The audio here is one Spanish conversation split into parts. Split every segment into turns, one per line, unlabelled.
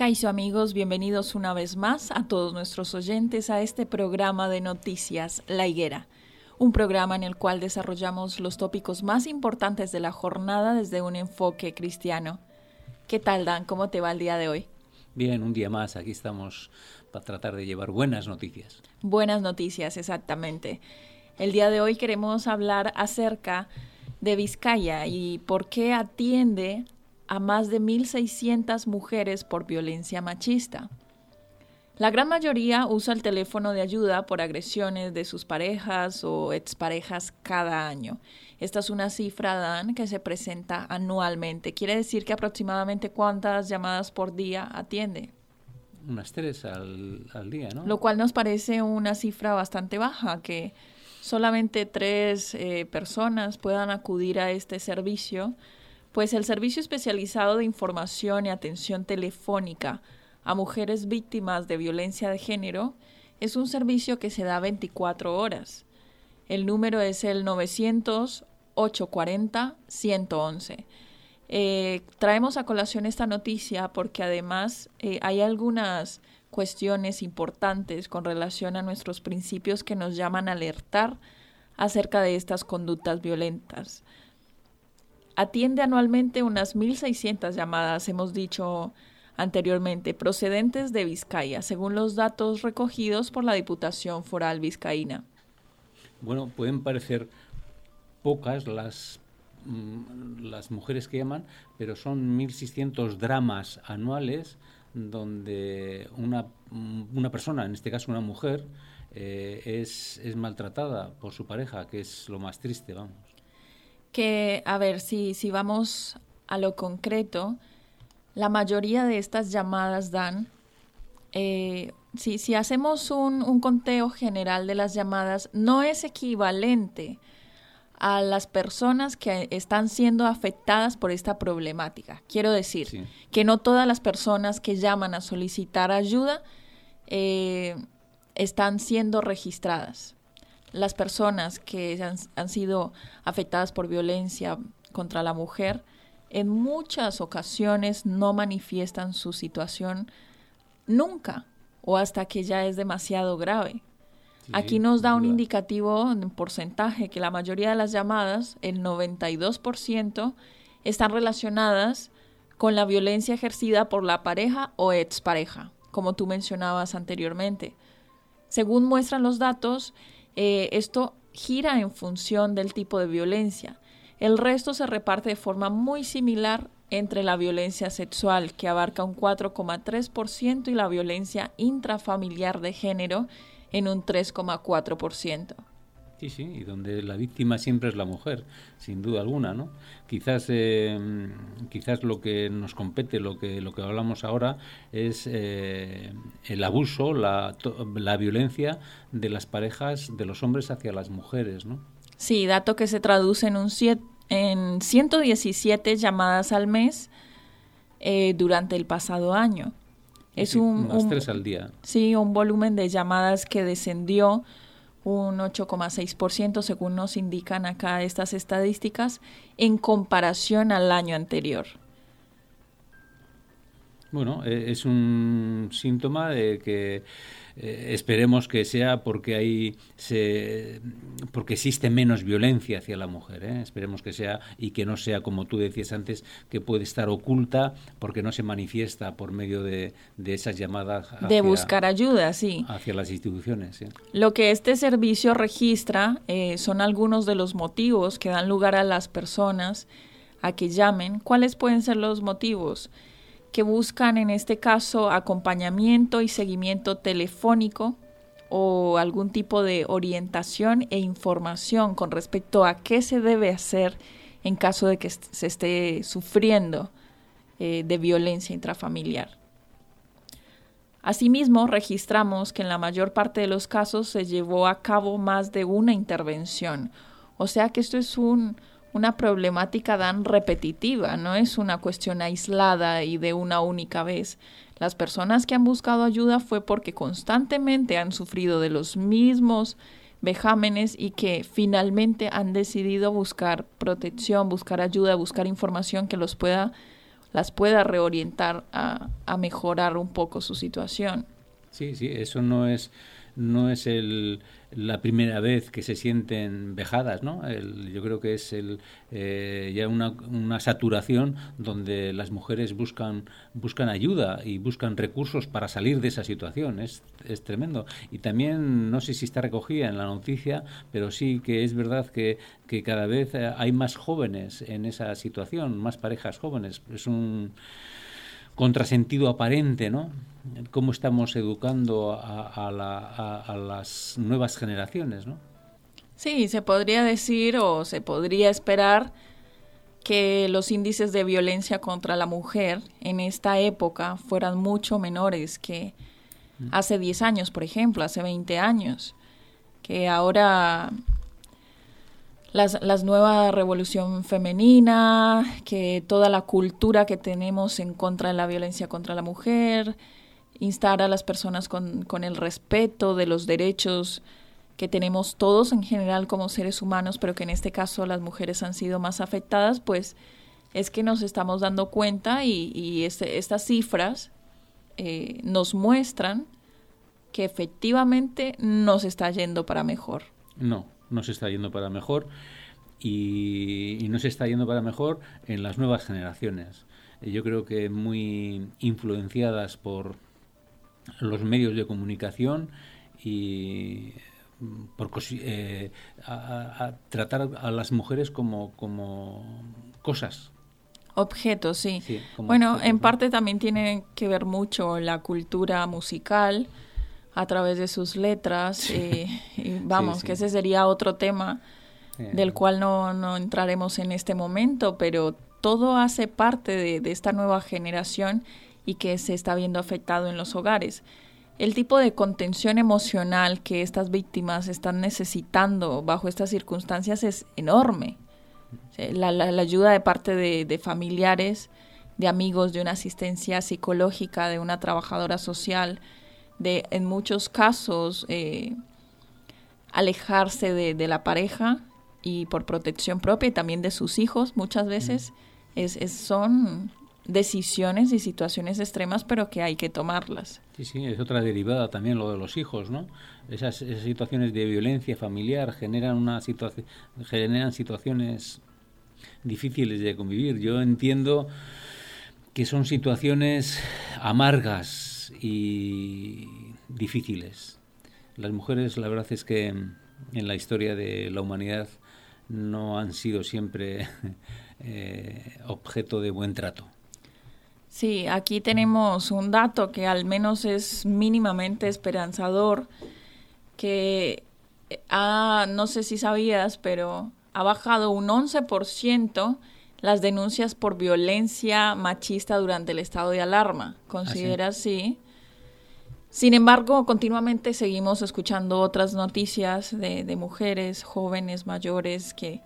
Caizo amigos, bienvenidos una vez más a todos nuestros oyentes a este programa de noticias La Higuera, un programa en el cual desarrollamos los tópicos más importantes de la jornada desde un enfoque cristiano. ¿Qué tal Dan? ¿Cómo te va el día de hoy?
Bien, un día más, aquí estamos para tratar de llevar buenas noticias.
Buenas noticias, exactamente. El día de hoy queremos hablar acerca de Vizcaya y por qué atiende a más de 1.600 mujeres por violencia machista. La gran mayoría usa el teléfono de ayuda por agresiones de sus parejas o exparejas cada año. Esta es una cifra, Dan, que se presenta anualmente. Quiere decir que aproximadamente cuántas llamadas por día atiende.
Unas tres al, día, ¿no?
Lo cual nos parece una cifra bastante baja, que solamente tres eh, personas puedan acudir a este servicio pues el Servicio Especializado de Información y Atención Telefónica a Mujeres Víctimas de Violencia de Género es un servicio que se da 24 horas. El número es el 900-840-111. Eh, traemos a colación esta noticia porque además eh, hay algunas cuestiones importantes con relación a nuestros principios que nos llaman a alertar acerca de estas conductas violentas atiende anualmente unas 1.600 llamadas, hemos dicho anteriormente, procedentes de Vizcaya, según los datos recogidos por la Diputación Foral Vizcaína.
Bueno, pueden parecer pocas las, mm, las mujeres que llaman, pero son 1.600 dramas anuales donde una, una, persona, en este caso una mujer, eh, es, es maltratada por su pareja, que es lo más triste, vamos
que, a ver, si, si vamos a lo concreto, la mayoría de estas llamadas dan, eh, si, si, hacemos un, un, conteo general de las llamadas, no es equivalente a las personas que están siendo afectadas por esta problemática. Quiero decir que no todas las personas que llaman a solicitar ayuda eh, están siendo registradas las personas que han, sido afectadas por violencia contra la mujer en muchas ocasiones no manifiestan su situación nunca o hasta que ya es demasiado grave. Aquí nos da un indicativo en porcentaje que la mayoría de las llamadas, el 92%, están relacionadas con la violencia ejercida por la pareja o expareja, como tú mencionabas anteriormente. Según muestran los datos, eh, esto gira en función del tipo de violencia. El resto se reparte de forma muy similar entre la violencia sexual, que abarca un 4,3%, y la violencia intrafamiliar de género en un 3,4%.
Sí, sí, y donde la víctima siempre es la mujer, sin duda alguna, ¿no? Quizás, eh, quizás lo que nos compete, lo que lo que hablamos ahora, es eh, el abuso, la, la violencia de las parejas, de los hombres hacia las mujeres, ¿no?
Sí, dato que se traduce en un en 117 llamadas al mes eh, durante el pasado año.
Es un, tres al día.
Sí, un volumen de llamadas que descendió un 8,6% según nos indican acá estas estadísticas en comparación al año anterior.
Bueno, e, es un síntoma de que eh, esperemos que sea porque hay se, porque existe menos violencia hacia la mujer ¿eh? esperemos que sea y que no sea como tú decías antes que puede estar oculta porque no se manifiesta por medio de, de esas llamadas
de buscar ayuda sí.
hacia las instituciones
lo que este servicio registra eh, son algunos de los motivos que dan lugar a las personas a que llamen. Cuáles pueden ser los motivos que buscan en este caso acompañamiento y seguimiento telefónico o algún tipo de orientación e información con respecto a qué se debe hacer en caso de que se esté sufriendo eh, de violencia intrafamiliar. Asimismo, registramos que en la mayor parte de los casos se llevó a cabo más de una intervención, o sea que esto es un, una problemática tan repetitiva, no es una cuestión aislada y de una única vez. Las personas que han buscado ayuda fue porque constantemente han sufrido de los mismos vejámenes y que finalmente han decidido buscar protección, buscar ayuda, buscar información que los pueda, las pueda reorientar a, a mejorar un poco su situación.
Sí, sí, eso no es no es el, la primera vez que se sienten vejadas, ¿no? yo creo que es el, eh, ya una, una, saturación donde las mujeres buscan, buscan ayuda y buscan recursos para salir de esa situación. Es, es tremendo. Y también, no sé si está recogida en la noticia, pero sí que es verdad que, que cada vez hay más jóvenes en esa situación, más parejas jóvenes. Es un contrasentido aparente, ¿no? Cómo estamos educando a, las nuevas generaciones, ¿no?
Sí, se podría decir o se podría esperar que los índices de violencia contra la mujer en esta época fueran mucho menores que mm. hace 10 años, por ejemplo, hace 20 años, que ahora las, las nueva revolución femenina, que toda la cultura que tenemos en contra de la violencia contra la mujer, instar a las personas con, con el respeto de los derechos que tenemos todos en general como seres humanos, pero que en este caso las mujeres han sido más afectadas, pues es que nos estamos dando cuenta y, y este, estas cifras eh, nos muestran que efectivamente nos está yendo para mejor.
No, no se está yendo para mejor y, no se está yendo para mejor en las nuevas generaciones. Yo creo que muy influenciadas por los medios de comunicación y por eh, a, tratar a las mujeres como, como cosas.
Objetos, sí. bueno, en parte también tiene que ver mucho la cultura musical, a través de sus letras. Eh, y vamos, que ese sería otro tema del cual no, no, entraremos en este momento, pero todo hace parte de, de, esta nueva generación y que se está viendo afectado en los hogares. El tipo de contención emocional que estas víctimas están necesitando bajo estas circunstancias es enorme. La, la, la ayuda de parte de, de familiares, de amigos, de una asistencia psicológica, de una trabajadora social, de en muchos casos eh, alejarse de, de, la pareja y por protección propia y también de sus hijos muchas veces es, es, son decisiones y situaciones extremas pero que hay que tomarlas.
Sí, sí, es otra derivada también lo de los hijos, ¿no? Esas, esas situaciones de violencia familiar generan una situación generan situaciones difíciles de convivir. Yo entiendo que son situaciones amargas y difíciles. Las mujeres, la verdad es que en la historia de la humanidad no han sido siempre eh, objeto de buen trato.
Sí, aquí tenemos un dato que al menos es mínimamente esperanzador, que ha, no sé si sabías, pero ha bajado un 11% las denuncias por violencia machista durante el estado de alarma. ¿Considera ¿Ah, sí? Sin embargo, continuamente seguimos escuchando otras noticias de, de, mujeres jóvenes, mayores, que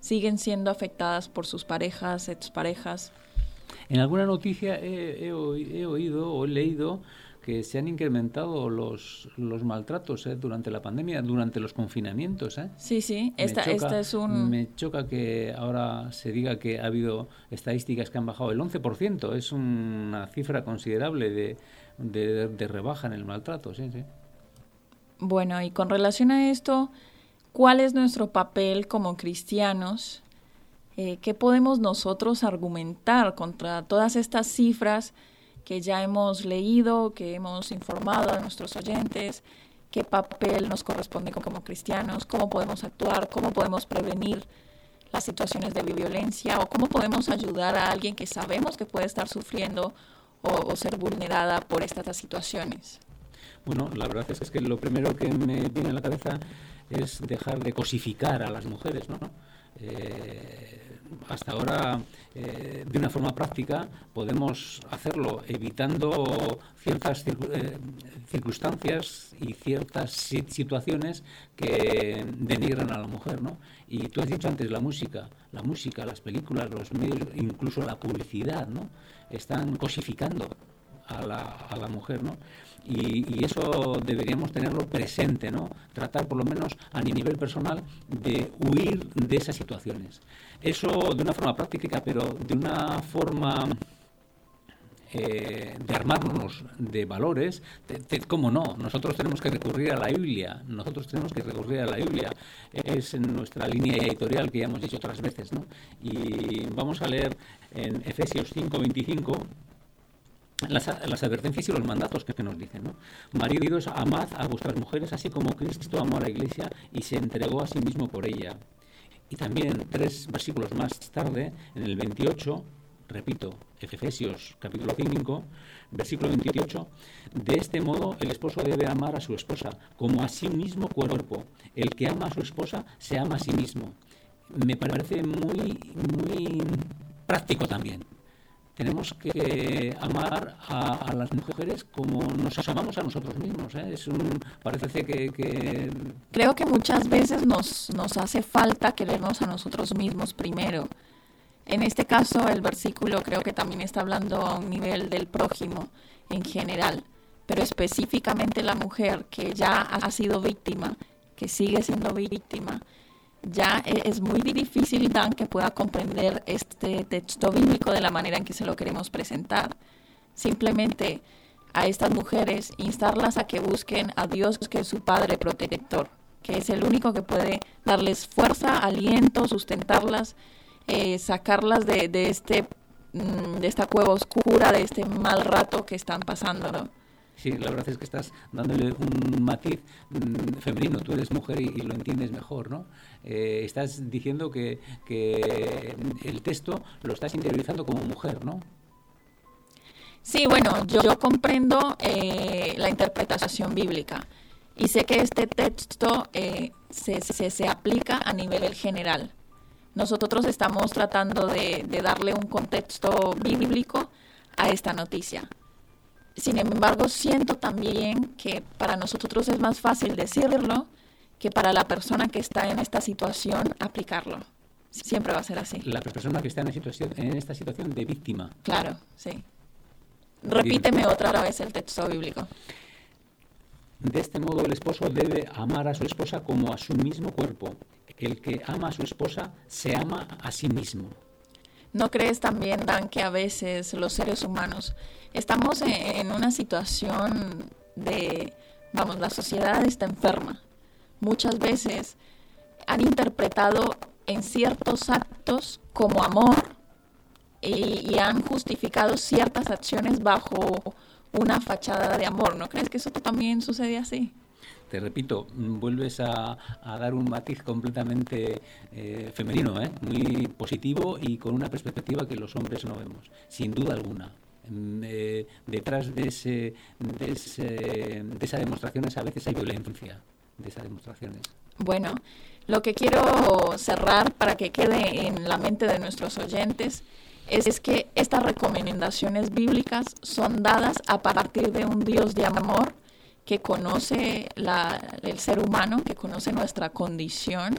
siguen siendo afectadas por sus parejas, exparejas.
En alguna noticia he, oído o he leído que se han incrementado los, los maltratos ¿eh? durante la pandemia, durante los confinamientos. ¿eh?
Sí, sí, esta, es un...
Me choca que ahora se diga que ha habido estadísticas que han bajado el 11%, es una cifra considerable de, de, rebaja en el maltrato, sí, sí.
Bueno, y con relación a esto, ¿cuál es nuestro papel como cristianos? Eh, ¿Qué podemos nosotros argumentar contra todas estas cifras que ya hemos leído, que hemos informado a nuestros oyentes? ¿Qué papel nos corresponde como cristianos? ¿Cómo podemos actuar? ¿Cómo podemos prevenir las situaciones de violencia? ¿O cómo podemos ayudar a alguien que sabemos que puede estar sufriendo o, ser vulnerada por estas situaciones?
Bueno, la verdad es que lo primero que me viene a la cabeza es dejar de cosificar a las mujeres, ¿no? Eh, hasta ahora, eh, de una forma práctica, podemos hacerlo evitando ciertas eh, circunstancias y ciertas situaciones que denigran a la mujer, ¿no? Y tú has dicho antes la música, la música, las películas, los medios, incluso la publicidad, ¿no? Están cosificando a la, mujer, ¿no? Y, eso deberíamos tenerlo presente, ¿no? Tratar por lo menos a nivel personal de huir de esas situaciones. Eso de una forma práctica, pero de una forma eh, de armarnos de valores, ¿cómo no? Nosotros tenemos que recurrir a la Biblia, nosotros tenemos que recurrir a la Biblia. Es nuestra línea editorial que ya hemos dicho otras veces, ¿no? Y vamos a leer en Efesios 5, 25 las, advertencias y los mandatos que, nos dicen. ¿no? Maridos, amad a vuestras mujeres, así como Cristo amó a la iglesia y se entregó a sí mismo por ella. Y también tres versículos más tarde, en el 28, repito, Efesios capítulo 5, versículo 28, de este modo el esposo debe amar a su esposa como a sí mismo cuerpo. El que ama a su esposa se ama a sí mismo. Me parece muy, muy práctico también tenemos que amar a, las mujeres como nos amamos a nosotros mismos. ¿eh? Es un, parece que,
Creo que muchas veces nos, nos hace falta querernos a nosotros mismos primero. En este caso, el versículo creo que también está hablando a un nivel del prójimo en general, pero específicamente la mujer que ya ha sido víctima, que sigue siendo víctima, ya e-, es muy difícil, Dan, que pueda comprender este texto bíblico de la manera en que se lo queremos presentar. Simplemente a estas mujeres instarlas a que busquen a Dios, que es su Padre protector, que es el único que puede darles fuerza, aliento, sustentarlas, eh, sacarlas de, de, este, mm, de esta cueva oscura, de este mal rato que están pasando, ¿no?
Sí, la verdad es que estás dándole un matiz mm, femenino. Tú eres mujer y, lo entiendes mejor, ¿no? Eh, estás diciendo que, el texto lo estás interiorizando como mujer, ¿no?
Sí, bueno, yo, comprendo eh, la interpretación bíblica y sé que este texto eh, se, se, aplica a nivel general. Nosotros estamos tratando de darle un contexto bíblico a esta noticia. Sin embargo, siento también que para nosotros es más fácil decirlo que para la persona que está en esta situación aplicarlo. Siempre va a ser así.
La persona que está en, situación, en esta situación de víctima.
Claro, sí. Repíteme otra vez el texto bíblico.
De este modo el esposo debe amar a su esposa como a su mismo cuerpo. El que ama a su esposa se ama a sí mismo.
¿No crees también, Dan, que a veces los seres humanos estamos en una situación de, vamos, la sociedad está enferma? Muchas veces han interpretado en ciertos actos como amor y, han justificado ciertas acciones bajo una fachada de amor. ¿No crees que eso también sucede así?
Te repito, vuelves a, dar un matiz completamente eh, femenino, ¿eh? muy positivo y con una perspectiva que los hombres no vemos, sin duda alguna. Mm, eh, detrás de, ese, de, de esas demostraciones a veces hay violencia, de esas demostraciones.
Bueno, lo que quiero cerrar para que quede en la mente de nuestros oyentes es que estas recomendaciones bíblicas son dadas a partir de un Dios de amor que conoce el ser humano, que conoce nuestra condición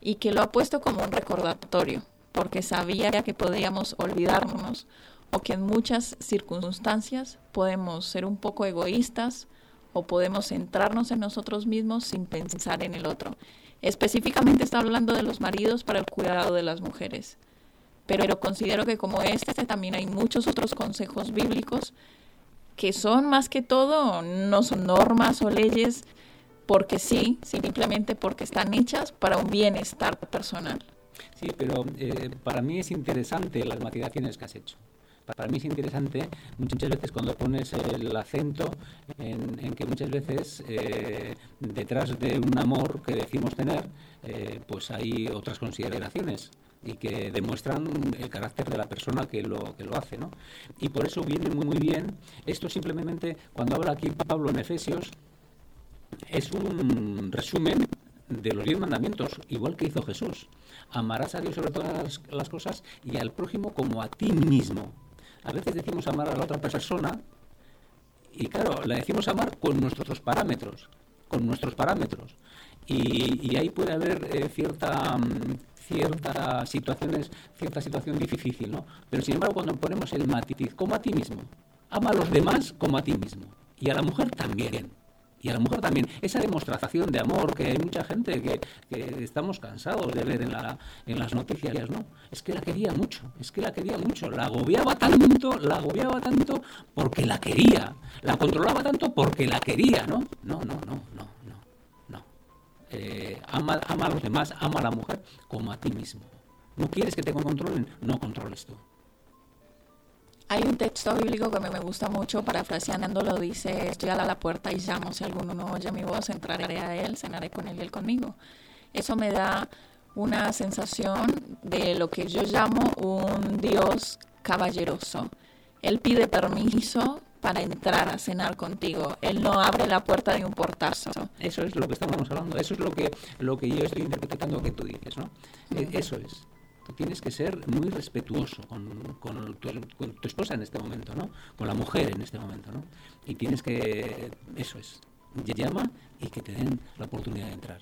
y que lo ha puesto como un recordatorio, porque sabía que podíamos olvidarnos o que en muchas circunstancias podemos ser un poco egoístas o podemos centrarnos en nosotros mismos sin pensar en el otro. Específicamente está hablando de los maridos para el cuidado de las mujeres. Pero considero que como este también hay muchos otros consejos bíblicos que son más que todo, no son normas o leyes porque sí, simplemente porque están hechas para un bienestar personal.
Sí, pero eh, para mí es interesante las matizaciones que has hecho. Para mí es interesante muchas veces cuando pones el acento en, que muchas veces eh, detrás de un amor que decimos tener, eh, pues hay otras consideraciones y que demuestran el carácter de la persona que lo, que lo hace. ¿no? Y por eso viene muy, muy bien. Esto simplemente, cuando habla aquí Pablo en Efesios, es un resumen de los diez mandamientos, igual que hizo Jesús. Amarás a Dios sobre todas las cosas y al prójimo como a ti mismo. A veces decimos amar a la otra persona y claro, la decimos amar con nuestros parámetros, con nuestros parámetros. Y, ahí puede haber eh, cierta, mm, ciertas situaciones, cierta situación difícil, ¿no? Pero sin embargo, cuando ponemos el matiz, como a ti mismo, ama a los demás como a ti mismo. Y a la mujer también y a la mujer también. Esa demostración de amor que hay mucha gente que, estamos cansados de ver en las noticias, ¿no? Es que la quería mucho, es que la quería mucho, la agobiaba tanto, la agobiaba tanto porque la quería, la controlaba tanto porque la quería, ¿no? No, no, no, no, no, no. Eh, ama, ama a los demás, ama a la mujer como a ti mismo. ¿No quieres que te controlen? No controles tú.
Hay un texto bíblico que me, gusta mucho, parafraseándolo, dice, estoy a la puerta y llamo, si alguno no oye mi voz, entraré a él, cenaré con él y él conmigo. Eso me da una sensación de lo que yo llamo un Dios caballeroso. Él pide permiso para entrar a cenar contigo. Él no abre la puerta de un portazo.
Eso es lo que estamos hablando. Eso es lo que, lo que yo estoy interpretando que tú dices, ¿no? E, eso es tienes que ser muy respetuoso con, con, tu, esposa en este momento, ¿no? Con la mujer en este momento, ¿no? Y tienes que, eso es, llama y que te den la oportunidad de entrar.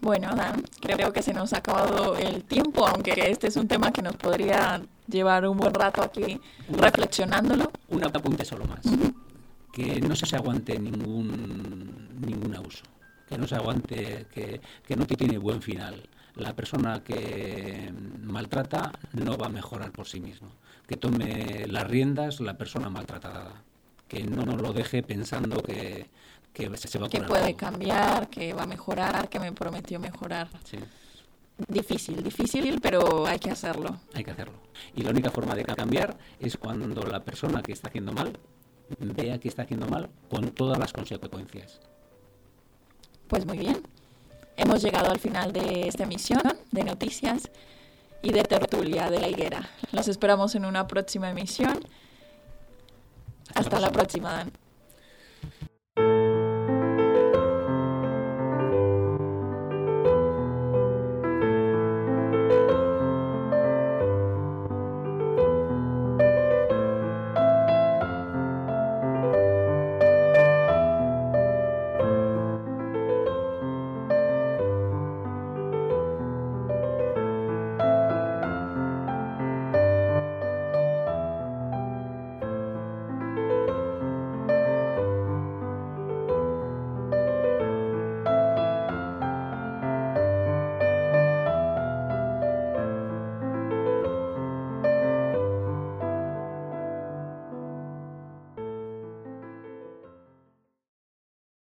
Bueno, Dan, creo que se nos ha acabado el tiempo, aunque este es un tema que nos podría llevar un buen rato aquí reflexionándolo.
Un apunte solo más. Que no se aguante ningún, ningún abuso, que no se aguante, que, que no tiene buen final la persona que maltrata no va a mejorar por sí mismo. Que tome las riendas la persona maltratada. Que no nos lo deje pensando que, se va a
Que puede cambiar, que va a mejorar, que me prometió mejorar. Difícil, difícil, pero hay que hacerlo.
Hay que hacerlo. Y la única forma de cambiar es cuando la persona que está haciendo mal vea que está haciendo mal con todas las consecuencias.
Pues muy bien. Hemos llegado al final de esta emisión de noticias y de tertulia de la higuera. Los esperamos en una próxima emisión. Hasta, la próxima.